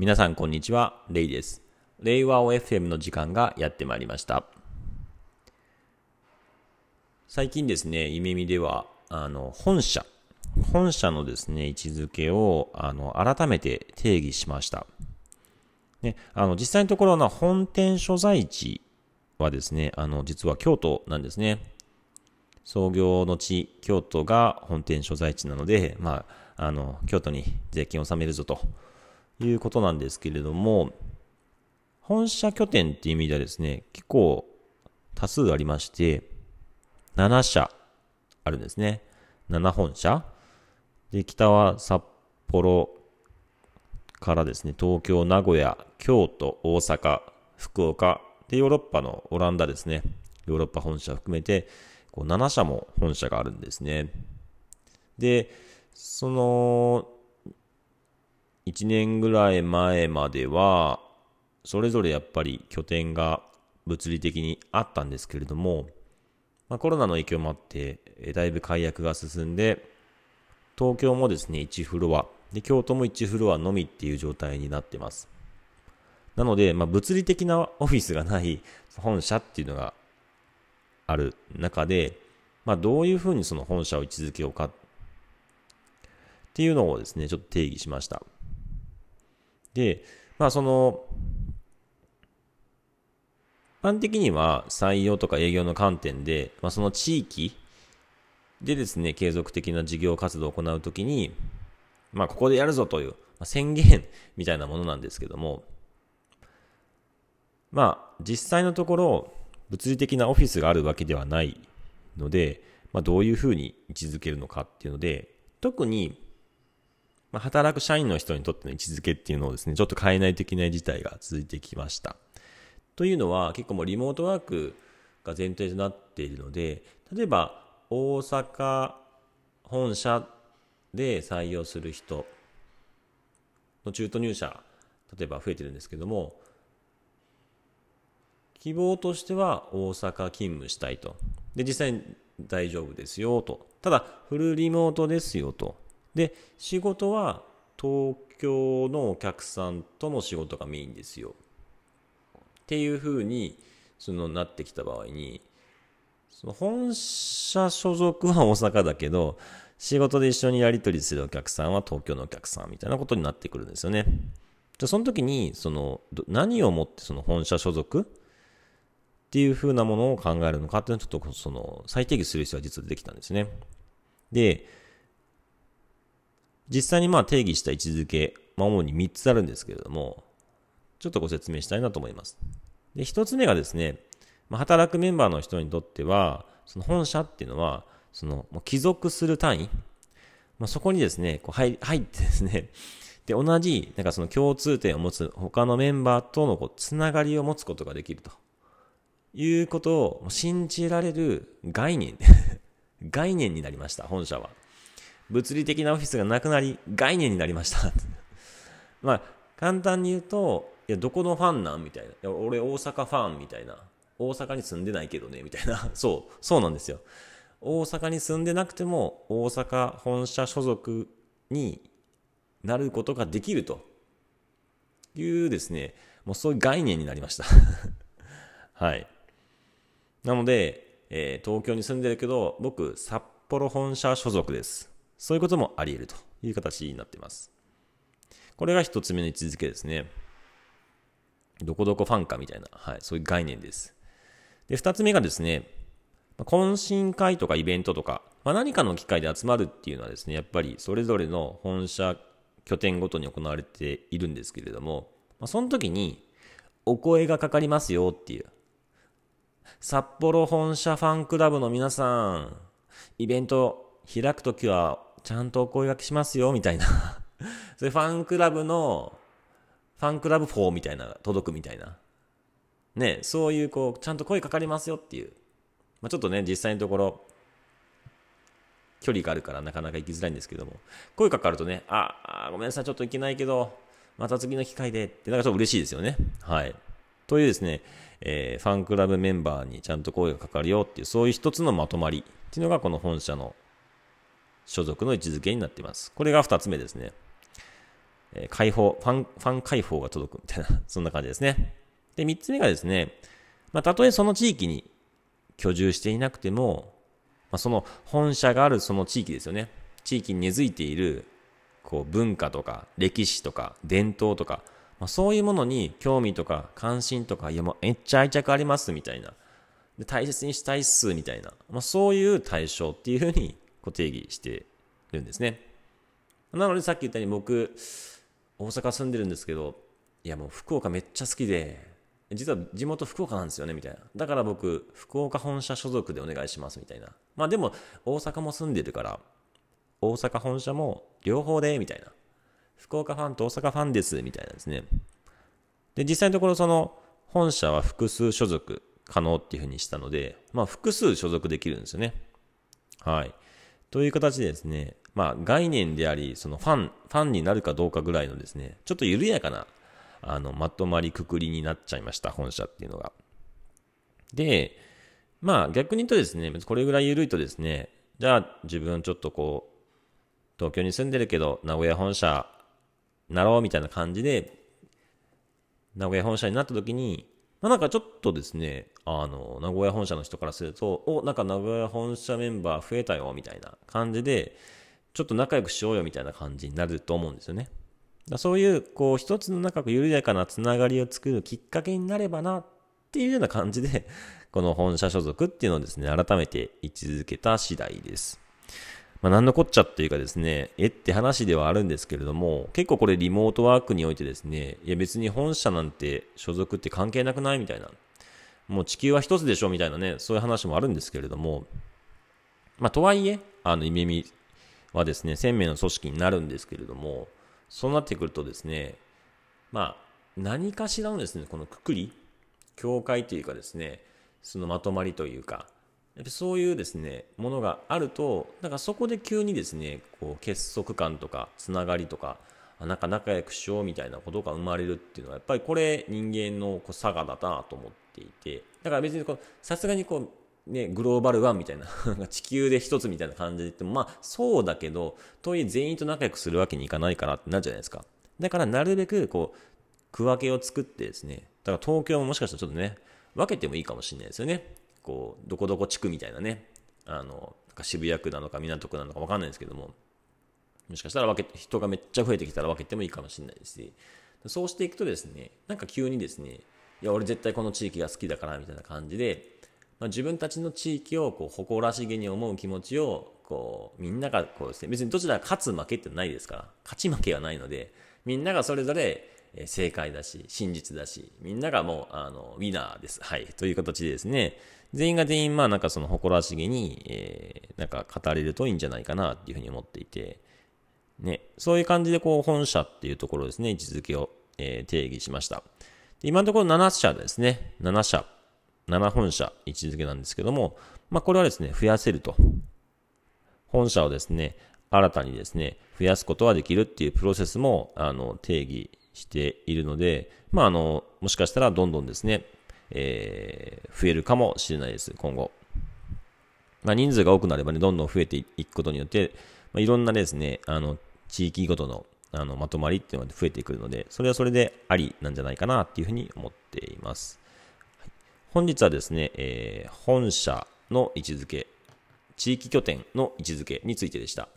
皆さんこんにちは、レイです。令和を FM の時間がやってまいりました。最近ですね、夢見では、あの、本社、本社のですね、位置づけを、あの、改めて定義しました。ね、あの、実際のところの本店所在地はですね、あの、実は京都なんですね。創業の地、京都が本店所在地なので、まあ、あの、京都に税金を納めるぞということなんですけれども、本社拠点っていう意味ではですね、結構多数ありまして、7社あるんですね。7本社。で、北は札幌からですね、東京、名古屋、京都、大阪、福岡、で、ヨーロッパのオランダですね。ヨーロッパ本社含めて、こう7社も本社があるんですね。で、その、1年ぐらい前までは、それぞれやっぱり拠点が物理的にあったんですけれども、まあ、コロナの影響もあって、だいぶ解約が進んで、東京もですね、1フロア、で、京都も1フロアのみっていう状態になってます。なので、まあ、物理的なオフィスがない本社っていうのがある中で、まあ、どういうふうにその本社を位置づけようかっていうのをですね、ちょっと定義しました。で、まあその、一般的には採用とか営業の観点で、まあ、その地域でですね、継続的な事業活動を行うときに、まあここでやるぞという、まあ、宣言 みたいなものなんですけども、まあ実際のところ、物理的なオフィスがあるわけではないので、まあどういうふうに位置づけるのかっていうので、特にまあ、働く社員の人にとっての位置づけっていうのをですね、ちょっと変えないといけない事態が続いてきました。というのは、結構もうリモートワークが前提となっているので、例えば大阪本社で採用する人の中途入社、例えば増えてるんですけども、希望としては大阪勤務したいと。で、実際に大丈夫ですよと。ただ、フルリモートですよと。で、仕事は東京のお客さんとの仕事がメインですよ。っていうふうに、そのなってきた場合に、その本社所属は大阪だけど、仕事で一緒にやり取りするお客さんは東京のお客さんみたいなことになってくるんですよね。じゃその時に、その、何をもってその本社所属？っていうふうなものを考えるのかっていうのをちょっとその再定義する必要は実は出てきたんですね。で、実際にまあ定義した位置づけ、まあ、主に3つあるんですけれども、ちょっとご説明したいなと思います。で、1つ目がですね、まあ、働くメンバーの人にとっては、その本社っていうのは、その、帰属する単位、まあ、そこにですね、こう入入ってですね、で、同じ、なんかその共通点を持つ他のメンバーとのこうつながりを持つことができるということを信じられる概念、概念になりました、本社は。物理的なオフィスがなくなり、概念になりました まあ、簡単に言うと、いや、どこのファンなん？みたいな。いや、俺大阪ファンみたいな。大阪に住んでないけどね、みたいな。そう、そうなんですよ。大阪に住んでなくても、大阪本社所属になることができるというですね、もうそういう概念になりました はい。なので、えー、東京に住んでるけど、僕、札幌本社所属です。そういうこともあり得るという形になっています。これが一つ目の位置づけですね。どこどこファンかみたいな、はい、そういう概念です。で、二つ目がですね、懇親会とかイベントとか、まあ、何かの機会で集まるっていうのはですね、やっぱりそれぞれの本社拠点ごとに行われているんですけれども、まあ、その時にお声がかかりますよっていう。札幌本社ファンクラブの皆さん、イベント開くときはちゃんとお声掛けしますよ、みたいな それファンクラブの、ファンクラブ4みたいな、届くみたいな。ね、そういうこう、ちゃんと声かかりますよっていう。まあ、ちょっとね、実際のところ、距離があるからなかなか行きづらいんですけども、声かかるとね、あ、あごめんなさい、ちょっと行けないけど、また次の機会でって、なんかちょっと嬉しいですよね。はい。というですね、えー、ファンクラブメンバーにちゃんと声がかかるよっていう、そういう一つのまとまりっていうのがこの本社の所属の位置づけになっています。これが2つ目ですね。えー、解放、ファン、ファン解放が届くみたいな、そんな感じですね。で、三つ目がですね、まあ、たとえその地域に居住していなくても、まあ、その本社があるその地域ですよね。地域に根付いている、こう、文化とか、歴史とか、伝統とか、まあ、そういうものに興味とか関心とか、いやもうめっちゃ愛着ありますみたいな。で大切にしたいっすみたいな。まあ、そういう対象っていうふうにこう定義してるんですね。なのでさっき言ったように僕、大阪住んでるんですけど、いやもう福岡めっちゃ好きで、実は地元福岡なんですよね、みたいな。だから僕、福岡本社所属でお願いします、みたいな。まあでも、大阪も住んでるから、大阪本社も両方で、みたいな。福岡ファンと大阪ファンです、みたいなですね。で、実際のところその、本社は複数所属可能っていうふうにしたので、まあ複数所属できるんですよね。はい。という形でですね、まあ概念であり、そのファン、ファンになるかどうかぐらいのですね、ちょっと緩やかな、あの、まとまりくくりになっちゃいました、本社っていうのが。で、まあ逆に言うとですね、これぐらい緩いとですね、じゃあ自分ちょっとこう、東京に住んでるけど、名古屋本社なろうみたいな感じで、名古屋本社になった時に、まあ、なんかちょっとですね、あの、名古屋本社の人からすると、お、なんか名古屋本社メンバー増えたよ、みたいな感じで、ちょっと仲良くしようよ、みたいな感じになると思うんですよね。だそういう、こう、一つの仲良く緩やかなつながりを作るきっかけになればな、っていうような感じで、この本社所属っていうのをですね、改めて位置づけた次第です。まあ、なんのこっちゃっていうかですね、えって話ではあるんですけれども、結構これリモートワークにおいてですね、いや別に本社なんて所属って関係なくないみたいな。もう地球は一つでしょみたいなね、そういう話もあるんですけれども、まあとはいえ、あの、イメミはですね、1000名の組織になるんですけれども、そうなってくるとですね、まあ、何かしらのですね、このくくり、境界というかですね、そのまとまりというか、やっぱそういうですね、ものがあると、なんかそこで急にですね、こう結束感とか、つながりとか、なんか仲良くしようみたいなことが生まれるっていうのは、やっぱりこれ人間のこう差がだなと思っていて、だから別にこう、さすがにこう、ね、グローバルワンみたいな地球で一つみたいな感じで言っても、まあそうだけど、とはいえ全員と仲良くするわけにいかないからってなるじゃないですか。だからなるべくこう、区分けを作ってですね、だから東京ももしかしたらちょっとね、分けてもいいかもしれないですよね。こう、どこどこ地区みたいなね、あの、なんか渋谷区なのか港区なのか分かんないですけども、もしかしたら分け人がめっちゃ増えてきたら分けてもいいかもしれないし、そうしていくとですね、なんか急にですね、いや、俺絶対この地域が好きだからみたいな感じで、まあ、自分たちの地域をこう誇らしげに思う気持ちを、こう、みんながこうですね、別にどちらが勝つ負けってないですから、勝ち負けはないので、みんながそれぞれ正解だし、真実だし、みんながもう、あの、ウィナーです。はい。という形でですね、全員が全員、まあなんかその誇らしげに、えー、なんか語れるといいんじゃないかなっていうふうに思っていて、ね、そういう感じでこう本社っていうところですね、位置づけを、えー、定義しました。で今のところ7社ですね、7社、7本社位置づけなんですけども、まあこれはですね、増やせると。本社をですね、新たにですね、増やすことはできるっていうプロセスも、あの、定義しているので、まあ、あの、もしかしたらどんどんですね、えー、増えるかもしれないです、今後。まあ、人数が多くなればね、どんどん増えていくことによって、まあ、いろんなですね、あの、地域ごとのあのまとまりっていうのが増えてくるので、それはそれでありなんじゃないかなっていうふうに思っています。本日はですね、えー、本社の位置づけ、地域拠点の位置づけについてでした。